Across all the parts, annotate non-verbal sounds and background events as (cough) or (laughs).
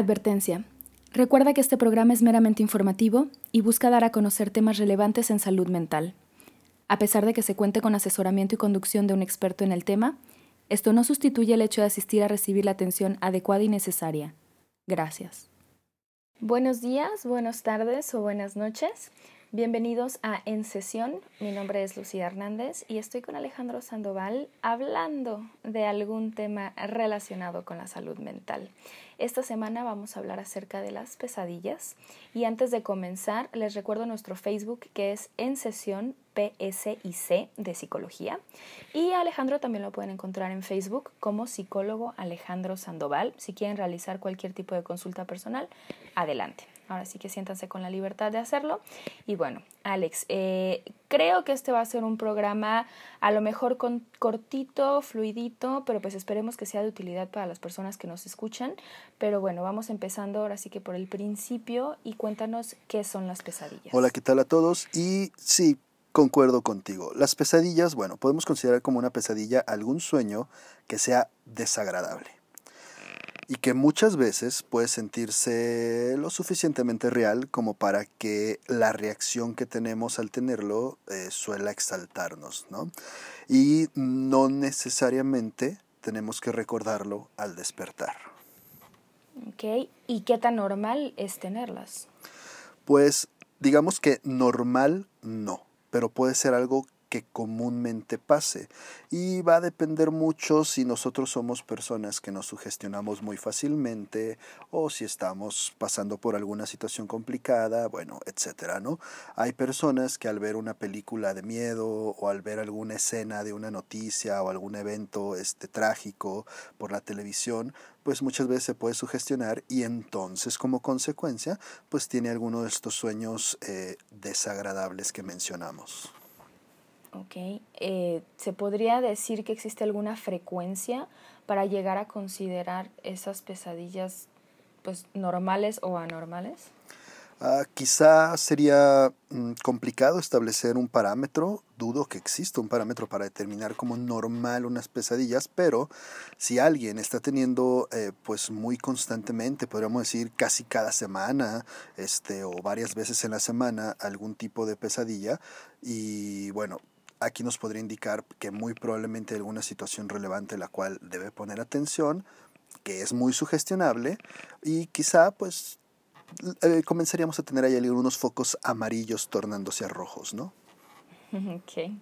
Advertencia. Recuerda que este programa es meramente informativo y busca dar a conocer temas relevantes en salud mental. A pesar de que se cuente con asesoramiento y conducción de un experto en el tema, esto no sustituye el hecho de asistir a recibir la atención adecuada y necesaria. Gracias. Buenos días, buenas tardes o buenas noches. Bienvenidos a En Sesión. Mi nombre es Lucía Hernández y estoy con Alejandro Sandoval hablando de algún tema relacionado con la salud mental. Esta semana vamos a hablar acerca de las pesadillas y antes de comenzar les recuerdo nuestro Facebook que es en sesión PSIC de psicología y Alejandro también lo pueden encontrar en Facebook como psicólogo Alejandro Sandoval. Si quieren realizar cualquier tipo de consulta personal, adelante. Ahora sí que siéntanse con la libertad de hacerlo. Y bueno, Alex, eh, creo que este va a ser un programa a lo mejor con, cortito, fluidito, pero pues esperemos que sea de utilidad para las personas que nos escuchan. Pero bueno, vamos empezando ahora sí que por el principio y cuéntanos qué son las pesadillas. Hola, ¿qué tal a todos? Y sí, concuerdo contigo. Las pesadillas, bueno, podemos considerar como una pesadilla algún sueño que sea desagradable y que muchas veces puede sentirse lo suficientemente real como para que la reacción que tenemos al tenerlo eh, suela exaltarnos, ¿no? Y no necesariamente tenemos que recordarlo al despertar. Ok, ¿y qué tan normal es tenerlas? Pues digamos que normal no, pero puede ser algo que comúnmente pase. Y va a depender mucho si nosotros somos personas que nos sugestionamos muy fácilmente o si estamos pasando por alguna situación complicada, bueno, etcétera, ¿no? Hay personas que al ver una película de miedo o al ver alguna escena de una noticia o algún evento este trágico por la televisión, pues muchas veces se puede sugestionar y entonces como consecuencia pues tiene alguno de estos sueños eh, desagradables que mencionamos. Ok. Eh, ¿Se podría decir que existe alguna frecuencia para llegar a considerar esas pesadillas pues normales o anormales? Ah, quizá sería mm, complicado establecer un parámetro, dudo que exista un parámetro para determinar como normal unas pesadillas, pero si alguien está teniendo eh, pues muy constantemente, podríamos decir casi cada semana, este, o varias veces en la semana, algún tipo de pesadilla, y bueno, Aquí nos podría indicar que muy probablemente hay alguna situación relevante la cual debe poner atención, que es muy sugestionable y quizá pues eh, comenzaríamos a tener ahí algunos focos amarillos tornándose a rojos, ¿no? (laughs) Ok.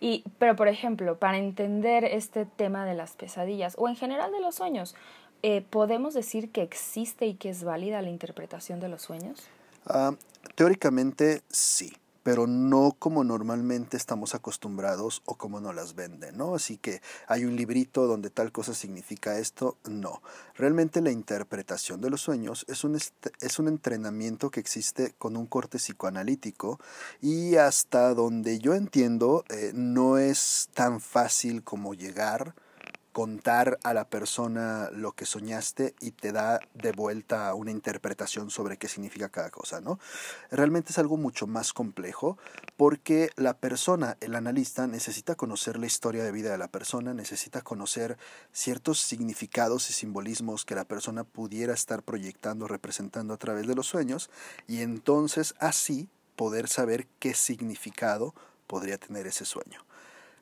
Y, pero por ejemplo, para entender este tema de las pesadillas o en general de los sueños, eh, ¿podemos decir que existe y que es válida la interpretación de los sueños? Ah, teóricamente sí pero no como normalmente estamos acostumbrados o como nos las venden, ¿no? Así que hay un librito donde tal cosa significa esto, no. Realmente la interpretación de los sueños es un, es un entrenamiento que existe con un corte psicoanalítico y hasta donde yo entiendo eh, no es tan fácil como llegar contar a la persona lo que soñaste y te da de vuelta una interpretación sobre qué significa cada cosa, ¿no? Realmente es algo mucho más complejo porque la persona, el analista, necesita conocer la historia de vida de la persona, necesita conocer ciertos significados y simbolismos que la persona pudiera estar proyectando, representando a través de los sueños y entonces así poder saber qué significado podría tener ese sueño.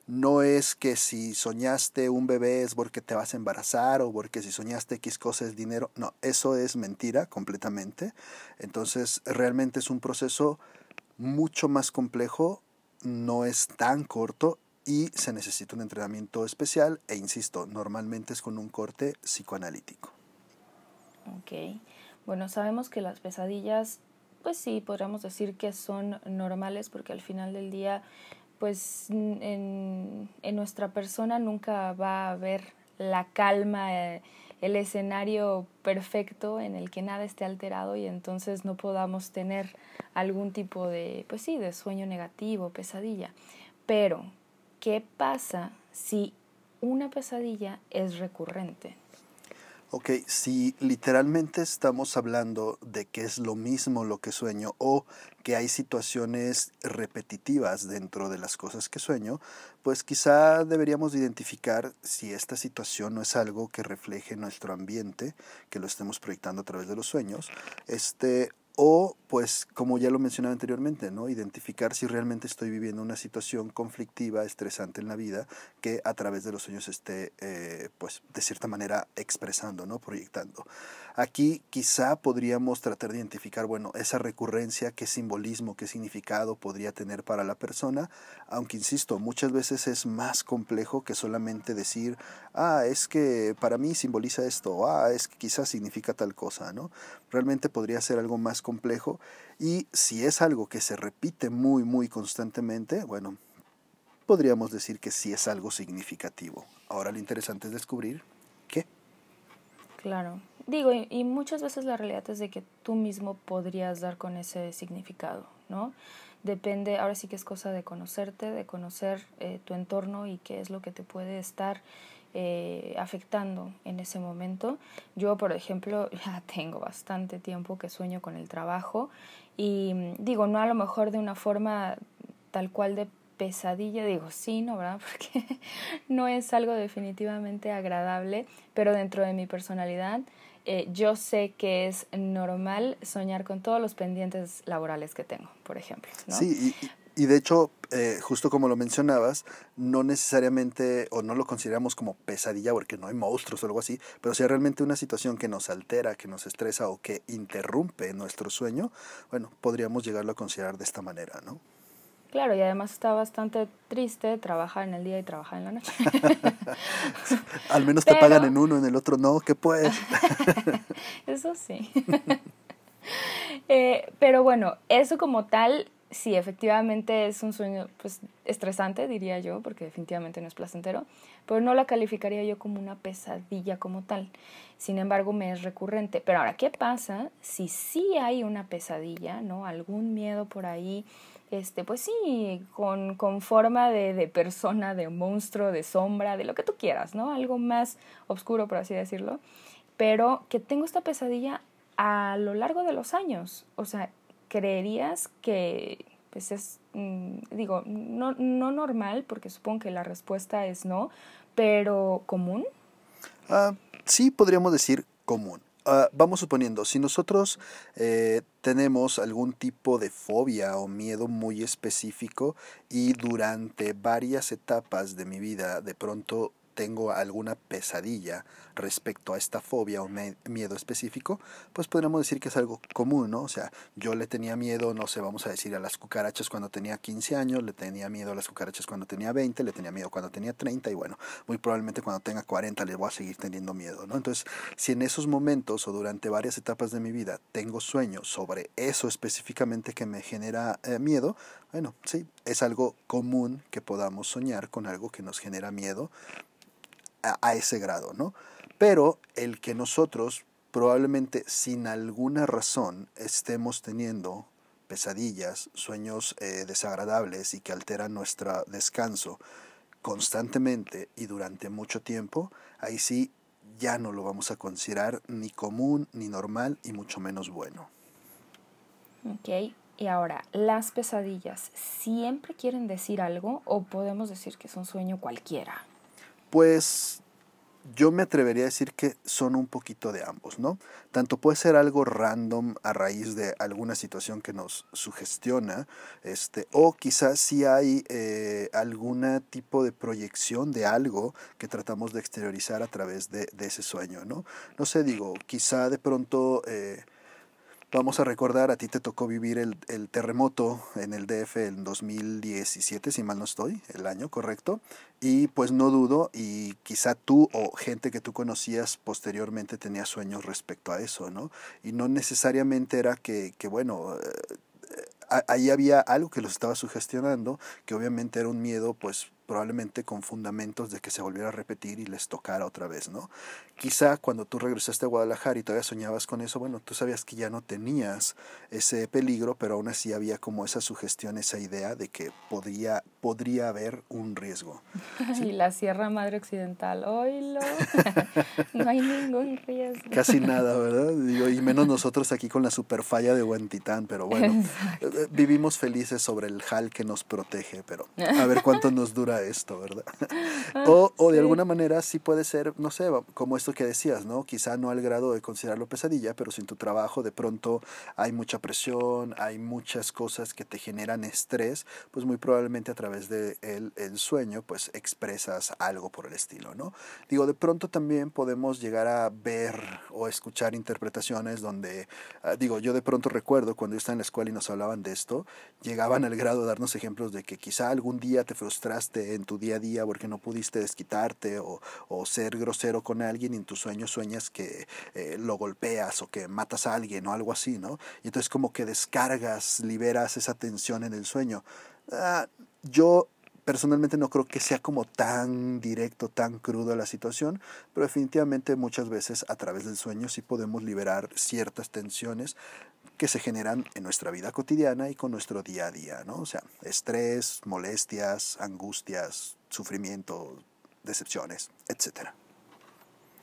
No es que si soñaste un bebé es porque te vas a embarazar o porque si soñaste X cosa es dinero. No, eso es mentira completamente. Entonces realmente es un proceso mucho más complejo, no es tan corto y se necesita un entrenamiento especial e insisto, normalmente es con un corte psicoanalítico. Ok, bueno, sabemos que las pesadillas, pues sí, podríamos decir que son normales porque al final del día pues en, nuestra persona nunca va a haber la calma, eh, el escenario perfecto en el que nada esté alterado y entonces no podamos tener algún tipo de, pues sí, de sueño negativo, pesadilla. Pero, ¿qué pasa si una pesadilla es recurrente? Ok, si literalmente estamos hablando de que es lo mismo lo que sueño o que hay situaciones repetitivas dentro de las cosas que sueño, pues quizá deberíamos identificar si esta situación no es algo que refleje nuestro ambiente, que lo estemos proyectando a través de los sueños, este, o, pues, como ya lo mencionaba anteriormente, ¿no? Identificar si realmente estoy viviendo una situación conflictiva, estresante en la vida, que a través de los sueños esté, eh, pues, de cierta manera expresando, ¿no? Proyectando. Aquí quizá podríamos tratar de identificar, bueno, esa recurrencia, qué simbolismo, qué significado podría tener para la persona, aunque insisto, muchas veces es más complejo que solamente decir, ah, es que para mí simboliza esto, ah, es que quizás significa tal cosa, ¿no? Realmente podría ser algo más complejo y si es algo que se repite muy, muy constantemente, bueno, podríamos decir que sí es algo significativo. Ahora lo interesante es descubrir qué. Claro. Digo, y, muchas veces la realidad es de que tú mismo podrías dar con ese significado, ¿no? Depende, ahora sí que es cosa de conocerte, de conocer eh, tu entorno y qué es lo que te puede estar eh, afectando en ese momento. Yo, por ejemplo, (laughs) ya tengo bastante tiempo que sueño con el trabajo y digo, no a lo mejor de una forma tal cual de pesadilla, digo sí, ¿no? ¿verdad? (laughs) Porque no es algo definitivamente agradable, pero dentro de mi personalidad eh, yo sé que es normal soñar con todos los pendientes laborales que tengo, por ejemplo. Sí, y, y de hecho, eh, justo como lo mencionabas, no necesariamente o no lo consideramos como pesadilla porque no hay monstruos o algo así, pero si es realmente una situación que nos altera, que nos estresa o que interrumpe nuestro sueño, bueno, podríamos llegarlo a considerar de esta manera, ¿no? Claro, y además está bastante triste trabajar en el día y trabajar en la noche. (laughs) Al menos te pagan en uno, en el otro no, ¿qué puedes? (laughs) eso sí. (laughs) Eh, pero bueno, eso como tal, sí, efectivamente es un sueño pues, estresante, diría yo, porque definitivamente no es placentero, pero no la calificaría yo como una pesadilla como tal. Sin embargo, me es recurrente. Pero ahora, ¿qué pasa si sí hay una pesadilla, ¿no? Algún miedo por ahí este, pues sí, con, con forma de, de, persona, de monstruo, de sombra, de lo que tú quieras, ¿no? Algo más oscuro, por así decirlo, pero que tengo esta pesadilla a lo largo de los años. O sea, creerías que pues es, mm, digo, no, no normal, porque supongo que la respuesta es no, pero común. Ah, sí, podríamos decir común. Uh, vamos suponiendo, si nosotros eh, tenemos algún tipo de fobia o miedo muy específico y durante varias etapas de mi vida de pronto tengo alguna pesadilla respecto a esta fobia o miedo específico, pues podríamos decir que es algo común, ¿no? O sea, yo le tenía miedo, no sé, vamos a decir, a las cucarachas cuando tenía 15 años, le tenía miedo a las cucarachas cuando tenía 20, le tenía miedo cuando tenía 30 y bueno, muy probablemente cuando tenga 40 le voy a seguir teniendo miedo, ¿no? Entonces, si en esos momentos o durante varias etapas de mi vida tengo sueños sobre eso específicamente que me genera eh, miedo, bueno, sí, es algo común que podamos soñar con algo que nos genera miedo a, ese grado, ¿no? Pero el que nosotros probablemente sin alguna razón estemos teniendo pesadillas, sueños eh, desagradables y que alteran nuestro descanso constantemente y durante mucho tiempo, ahí sí ya no lo vamos a considerar ni común, ni normal y mucho menos bueno. Ok, y ahora, ¿las pesadillas siempre quieren decir algo o podemos decir que es un sueño cualquiera? Pues yo me atrevería a decir que son un poquito de ambos, ¿no? Tanto puede ser algo random a raíz de alguna situación que nos sugestiona, este, o quizás si hay eh, algún tipo de proyección de algo que tratamos de exteriorizar a través de, ese sueño, ¿no? No sé, digo, quizá de pronto... Eh, Vamos a recordar, a ti te tocó vivir el, terremoto en el DF en 2017, si mal no estoy, el año correcto. Y pues no dudo, y quizá tú o gente que tú conocías posteriormente tenía sueños respecto a eso, ¿no? Y no necesariamente era que, bueno, eh, ahí había algo que los estaba sugestionando, que obviamente era un miedo pues probablemente con fundamentos de que se volviera a repetir y les tocara otra vez, ¿no? Quizá cuando tú regresaste a Guadalajara y todavía soñabas con eso, bueno, tú sabías que ya no tenías ese peligro, pero aún así había como esa sugestión, esa idea de que podría, podría haber un riesgo. (laughs) Y la Sierra Madre Occidental, oílo, (laughs) no hay ningún riesgo. Casi nada, (laughs) ¿verdad? y menos nosotros aquí con la superfalla de Huentitán, pero bueno, eh, vivimos felices sobre el hal que nos protege, pero a ver cuánto nos dura esto, ¿verdad? (laughs) Ah, o, o de alguna manera sí puede ser, no sé, como esto que decías, ¿no? Quizá no al grado de considerarlo pesadilla, pero si en tu trabajo de pronto hay mucha presión, hay muchas cosas que te generan estrés, pues muy probablemente a través del de el sueño, pues expresas algo por el estilo, ¿no? Digo, de pronto también podemos llegar a ver o escuchar interpretaciones donde, ah, digo, yo de pronto recuerdo cuando yo estaba en la escuela y nos hablaban de esto, llegaban al grado de darnos ejemplos de que quizá algún día te frustraste en tu día a día porque no pudiste desquitarte o, o ser grosero con alguien y en tus sueños sueñas que eh, lo golpeas o que matas a alguien o algo así, ¿no? Y entonces como que descargas, liberas esa tensión en el sueño. Ah, yo personalmente no creo que sea como tan directo, tan crudo la situación, pero definitivamente muchas veces a través del sueño sí podemos liberar ciertas tensiones que se generan en nuestra vida cotidiana y con nuestro día a día, ¿no? O sea, estrés, molestias, angustias, sufrimiento, decepciones, etc.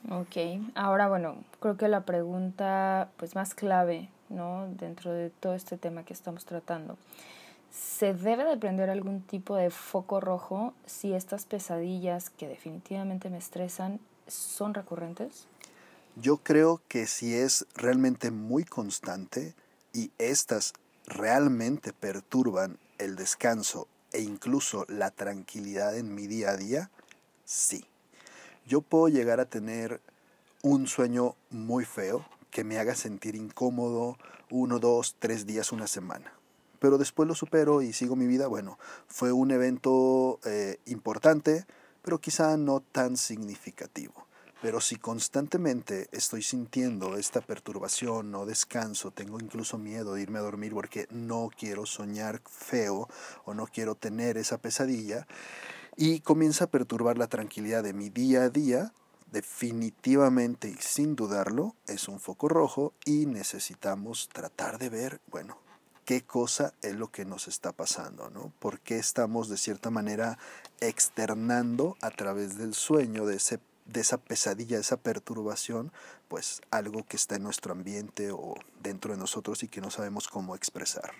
Ok, ahora bueno, creo que la pregunta pues más clave, ¿no? Dentro de todo este tema que estamos tratando. ¿Se debe de prender algún tipo de foco rojo si estas pesadillas que definitivamente me estresan son recurrentes? Yo creo que si es realmente muy constante y estas realmente perturban el descanso e incluso la tranquilidad en mi día a día, sí. Yo puedo llegar a tener un sueño muy feo que me haga sentir incómodo uno, dos, tres días, una semana. Pero después lo supero y sigo mi vida. Bueno, fue un evento eh, importante, pero quizá no tan significativo. Pero si constantemente estoy sintiendo esta perturbación, no descanso, tengo incluso miedo de irme a dormir porque no quiero soñar feo o no quiero tener esa pesadilla, y comienza a perturbar la tranquilidad de mi día a día, definitivamente y sin dudarlo es un foco rojo y necesitamos tratar de ver, bueno, qué cosa es lo que nos está pasando, ¿no? ¿Por qué estamos de cierta manera externando a través del sueño de ese de esa pesadilla, de esa perturbación, pues algo que está en nuestro ambiente o dentro de nosotros y que no sabemos cómo expresar.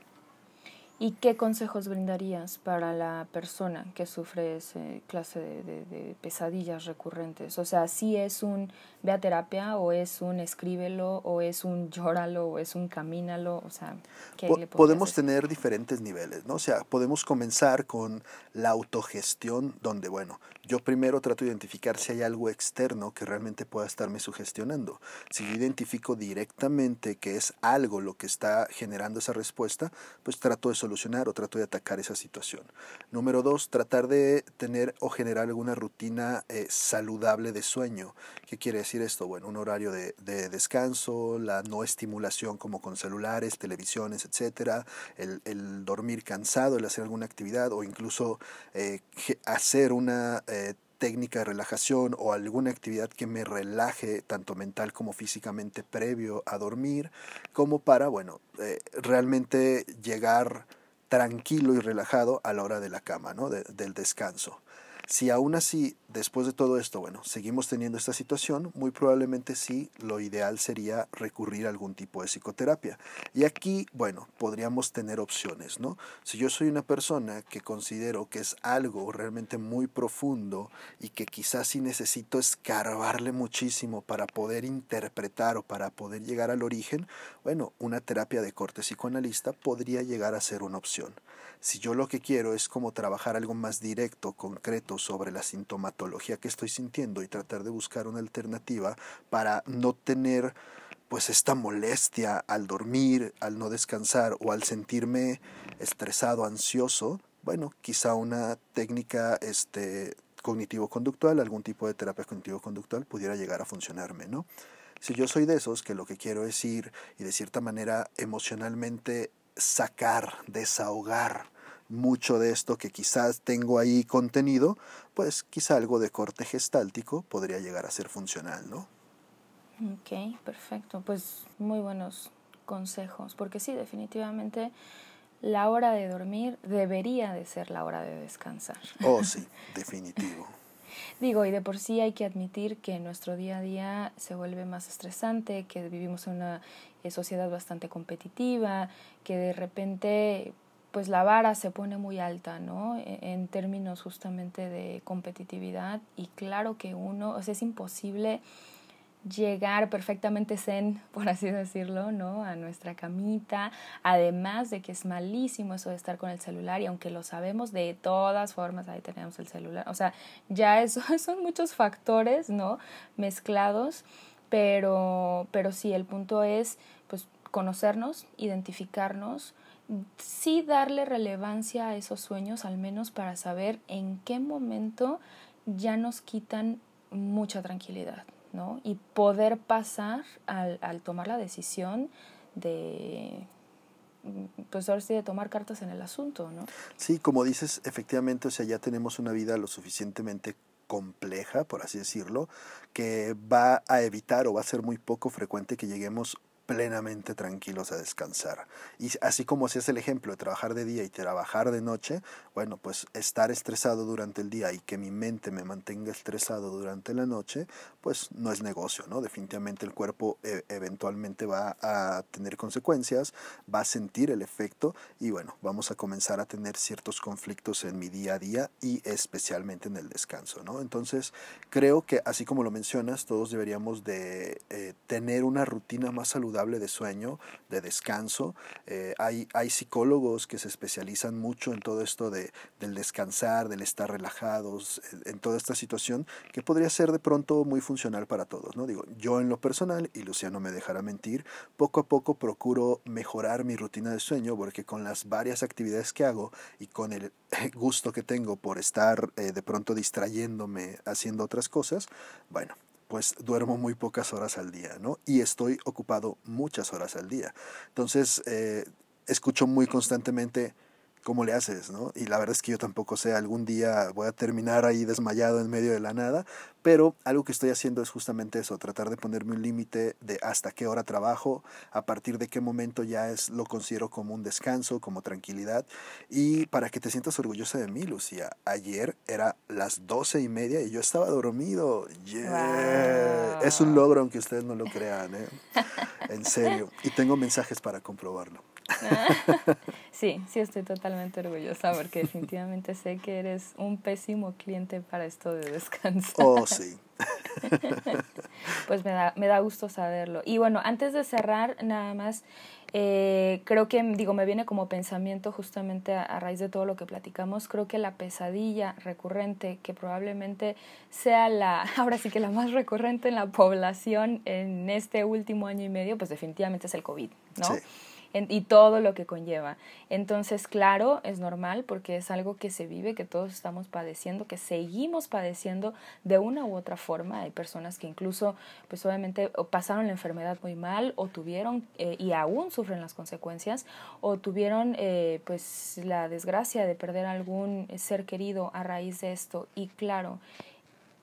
¿Y qué consejos brindarías para la persona que sufre ese clase de, pesadillas recurrentes? O sea, si es un ve a terapia o es un escríbelo o es un llóralo o es un camínalo, o sea, ¿qué le Podemos tener diferentes niveles, ¿no? O sea, podemos comenzar con la autogestión donde, bueno, yo primero trato de identificar si hay algo externo que realmente pueda estarme sugestionando. Si yo identifico directamente que es algo lo que está generando esa respuesta, pues trato de solucionar o trato de atacar esa situación. Número dos, tratar de tener o generar alguna rutina eh, saludable de sueño. ¿Qué quiere decir esto? Bueno, un horario de, descanso, la no estimulación como con celulares, televisiones, etcétera, el, dormir cansado, el hacer alguna actividad o incluso eh, hacer una eh, técnica de relajación o alguna actividad que me relaje tanto mental como físicamente previo a dormir, como para, bueno, eh, realmente llegar tranquilo y relajado a la hora de la cama, ¿no? del descanso. Si aún así, después de todo esto, bueno, seguimos teniendo esta situación, muy probablemente sí, lo ideal sería recurrir a algún tipo de psicoterapia. Y aquí, bueno, podríamos tener opciones, ¿no? Si yo soy una persona que considero que es algo realmente muy profundo y que quizás sí necesito escarbarle muchísimo para poder interpretar o para poder llegar al origen, bueno, una terapia de corte psicoanalista podría llegar a ser una opción. Si yo lo que quiero es como trabajar algo más directo, concreto sobre la sintomatología que estoy sintiendo y tratar de buscar una alternativa para no tener pues esta molestia al dormir, al no descansar o al sentirme estresado, ansioso, bueno, quizá una técnica este cognitivo-conductual, algún tipo de terapia cognitivo-conductual pudiera llegar a funcionarme, ¿no? Si yo soy de esos que lo que quiero es ir y de cierta manera emocionalmente sacar, desahogar mucho de esto que quizás tengo ahí contenido, pues quizá algo de corte gestáltico podría llegar a ser funcional, ¿no? Ok, perfecto. Pues muy buenos consejos, porque sí, definitivamente la hora de dormir debería de ser la hora de descansar. Oh, (laughs) sí, definitivo. Digo, y de por sí hay que admitir que nuestro día a día se vuelve más estresante, que vivimos en una eh, sociedad bastante competitiva, que de repente pues la vara se pone muy alta, ¿no? E, en términos justamente de competitividad y claro que uno, o sea, es imposible llegar perfectamente zen, (laughs) por así decirlo, ¿no? A nuestra camita, además de que es malísimo eso de estar con el celular y aunque lo sabemos de todas formas, ahí tenemos el celular, o sea, ya eso (laughs) son muchos factores, ¿no? Mezclados, pero, pero sí, el punto es, pues, conocernos, identificarnos, sí darle relevancia a esos sueños, al menos para saber en qué momento ya nos quitan mucha tranquilidad, ¿no? Y poder pasar al, al tomar la decisión de, pues ahora sí de tomar cartas en el asunto, ¿no? Sí, como dices, efectivamente, o sea, ya tenemos una vida lo suficientemente compleja, por así decirlo, que va a evitar o va a ser muy poco frecuente que lleguemos plenamente tranquilos a descansar. Y así como si es el ejemplo de trabajar de día y trabajar de noche, bueno, pues estar estresado durante el día y que mi mente me mantenga estresado durante la noche, pues no es negocio, ¿no? Definitivamente el cuerpo e, eventualmente va a tener consecuencias, va a sentir el efecto y bueno, vamos a comenzar a tener ciertos conflictos en mi día a día y especialmente en el descanso, ¿no? Entonces, creo que así como lo mencionas, todos deberíamos de eh, tener una rutina más saludable de sueño, de descanso. Eh, hay, hay psicólogos que se especializan mucho en todo esto de, del descansar, del estar relajados, en, toda esta situación que podría ser de pronto muy funcional para todos. ¿no? Digo, yo en lo personal, y Luciano me dejará mentir, poco a poco procuro mejorar mi rutina de sueño porque con las varias actividades que hago y con el (laughs) gusto que tengo por estar eh, de pronto distrayéndome haciendo otras cosas, bueno, pues duermo muy pocas horas al día, ¿no? Y estoy ocupado muchas horas al día. Entonces, eh, escucho muy constantemente, cómo le haces, ¿no? Y la verdad es que yo tampoco sé, algún día voy a terminar ahí desmayado en medio de la nada, pero algo que estoy haciendo es justamente eso, tratar de ponerme un límite de hasta qué hora trabajo, a partir de qué momento ya es lo considero como un descanso, como tranquilidad, y para que te sientas orgullosa de mí, Lucía, ayer era las doce y media y yo estaba dormido, yeah. es un logro aunque ustedes no lo crean, ¿eh? en serio, y tengo mensajes para comprobarlo. Sí, sí estoy totalmente orgullosa porque definitivamente sé que eres un pésimo cliente para esto de descanso. Oh, sí. (laughs) pues me da, me da gusto saberlo. Y bueno, antes de cerrar, nada más, eh, creo que, digo, me viene como pensamiento justamente a, a, raíz de todo lo que platicamos, creo que la pesadilla recurrente, que probablemente sea la, (laughs) ahora sí que la más recurrente en la población en este último año y medio, pues definitivamente es el COVID, ¿no? Sí y todo lo que conlleva. Entonces, claro, es normal porque es algo que se vive, que todos estamos padeciendo, que seguimos padeciendo de una u otra forma. Hay personas que incluso, pues obviamente, pasaron la enfermedad muy mal o tuvieron eh, y aún sufren las consecuencias o tuvieron, eh, pues, la desgracia de perder algún ser querido a raíz de esto. Y claro,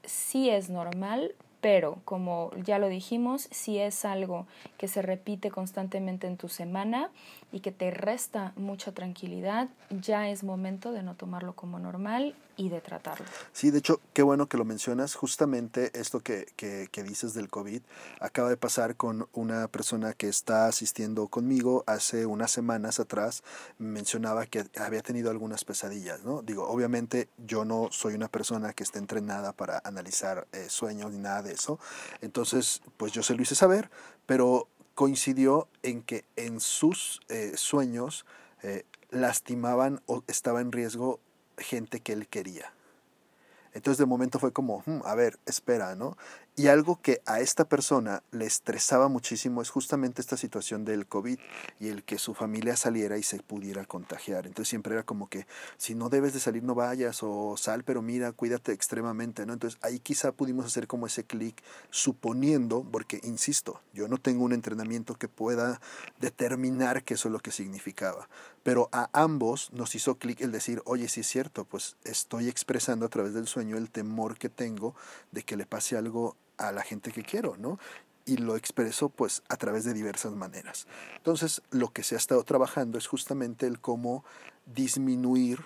sí es normal, pero como ya lo dijimos, si es algo que se repite constantemente en tu semana y que te resta mucha tranquilidad, ya es momento de no tomarlo como normal y de tratarlo. Sí, de hecho, qué bueno que lo mencionas. Justamente esto que, que, que, dices del COVID acaba de pasar con una persona que está asistiendo conmigo hace unas semanas atrás. Mencionaba que había tenido algunas pesadillas, ¿no? Digo, obviamente yo no soy una persona que esté entrenada para analizar eh, sueños ni nada de eso. Entonces, pues yo se lo hice saber, pero coincidió en que en sus eh, sueños eh, lastimaban o estaba en riesgo gente que él quería. Entonces de momento fue como, hmm, a ver, espera, ¿no? Y algo que a esta persona le estresaba muchísimo es justamente esta situación del COVID y el que su familia saliera y se pudiera contagiar. Entonces siempre era como que si no debes de salir no vayas o sal, pero mira, cuídate extremadamente, ¿no? Entonces ahí quizá pudimos hacer como ese clic suponiendo, porque insisto, yo no tengo un entrenamiento que pueda determinar qué eso es lo que significaba, pero a ambos nos hizo clic el decir, oye, sí es cierto, pues estoy expresando a través del sueño el temor que tengo de que le pase algo a la gente que quiero, ¿no? Y lo expreso pues a través de diversas maneras. Entonces, lo que se ha estado trabajando es justamente el cómo disminuir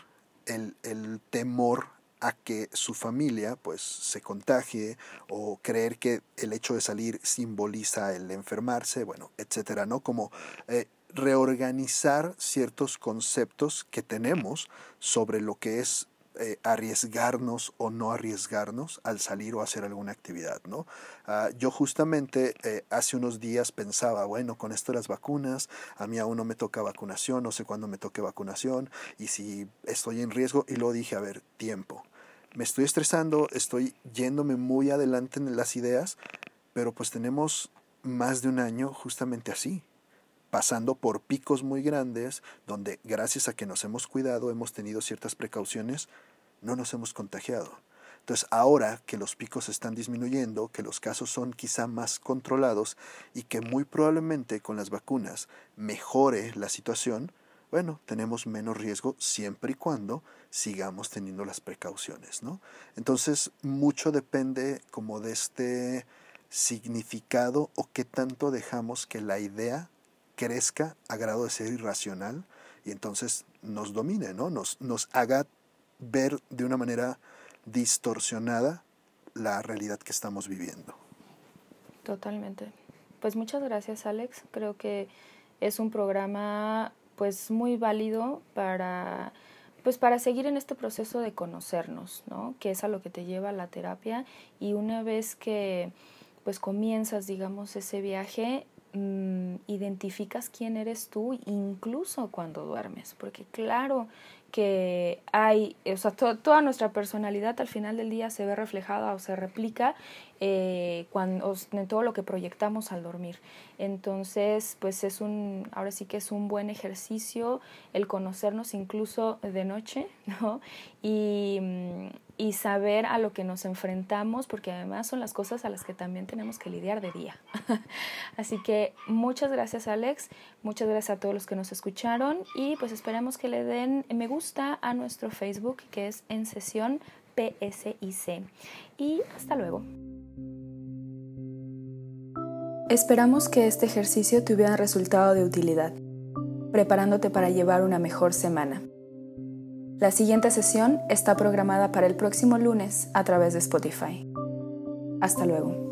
el, el temor a que su familia pues se contagie o creer que el hecho de salir simboliza el enfermarse, bueno, etcétera, ¿no? Como eh, reorganizar ciertos conceptos que tenemos sobre lo que es eh, arriesgarnos o no arriesgarnos al salir o hacer alguna actividad, ¿no? Ah, yo justamente eh, hace unos días pensaba, bueno, con esto de las vacunas, a mí aún no me toca vacunación, no sé cuándo me toque vacunación y si estoy en riesgo, y luego dije, a ver, tiempo. Me estoy estresando, estoy yéndome muy adelante en las ideas, pero pues tenemos más de un año justamente así, pasando por picos muy grandes, donde gracias a que nos hemos cuidado, hemos tenido ciertas precauciones, no nos hemos contagiado. Entonces ahora que los picos están disminuyendo, que los casos son quizá más controlados y que muy probablemente con las vacunas mejore la situación, bueno, tenemos menos riesgo siempre y cuando sigamos teniendo las precauciones, ¿no? Entonces, mucho depende como de este significado o qué tanto dejamos que la idea crezca a grado de ser irracional y entonces nos domine, ¿no? Nos, nos haga ver de una manera distorsionada la realidad que estamos viviendo. Totalmente. Pues muchas gracias Alex. Creo que es un programa pues muy válido para pues para seguir en este proceso de conocernos, ¿no? Que es a lo que te lleva la terapia y una vez que pues comienzas, digamos, ese viaje, Mm, identificas quién eres tú incluso cuando duermes, porque claro que hay, o sea, toda nuestra personalidad al final del día se ve reflejada o se replica eh, cuando, en todo lo que proyectamos al dormir. Entonces, pues es un, ahora sí que es un buen ejercicio el conocernos incluso de noche, (laughs) ¿no? Y, mm, y saber a lo que nos enfrentamos, porque además son las cosas a las que también tenemos que lidiar de día. (laughs) Así que muchas gracias Alex, muchas gracias a todos los que nos escucharon y pues esperemos que le den me gusta a nuestro Facebook que es en sesión PSIC. Y hasta luego. Esperamos que este ejercicio te hubiera resultado de utilidad, preparándote para llevar una mejor semana. La siguiente sesión está programada para el próximo lunes a través de Spotify. Hasta luego.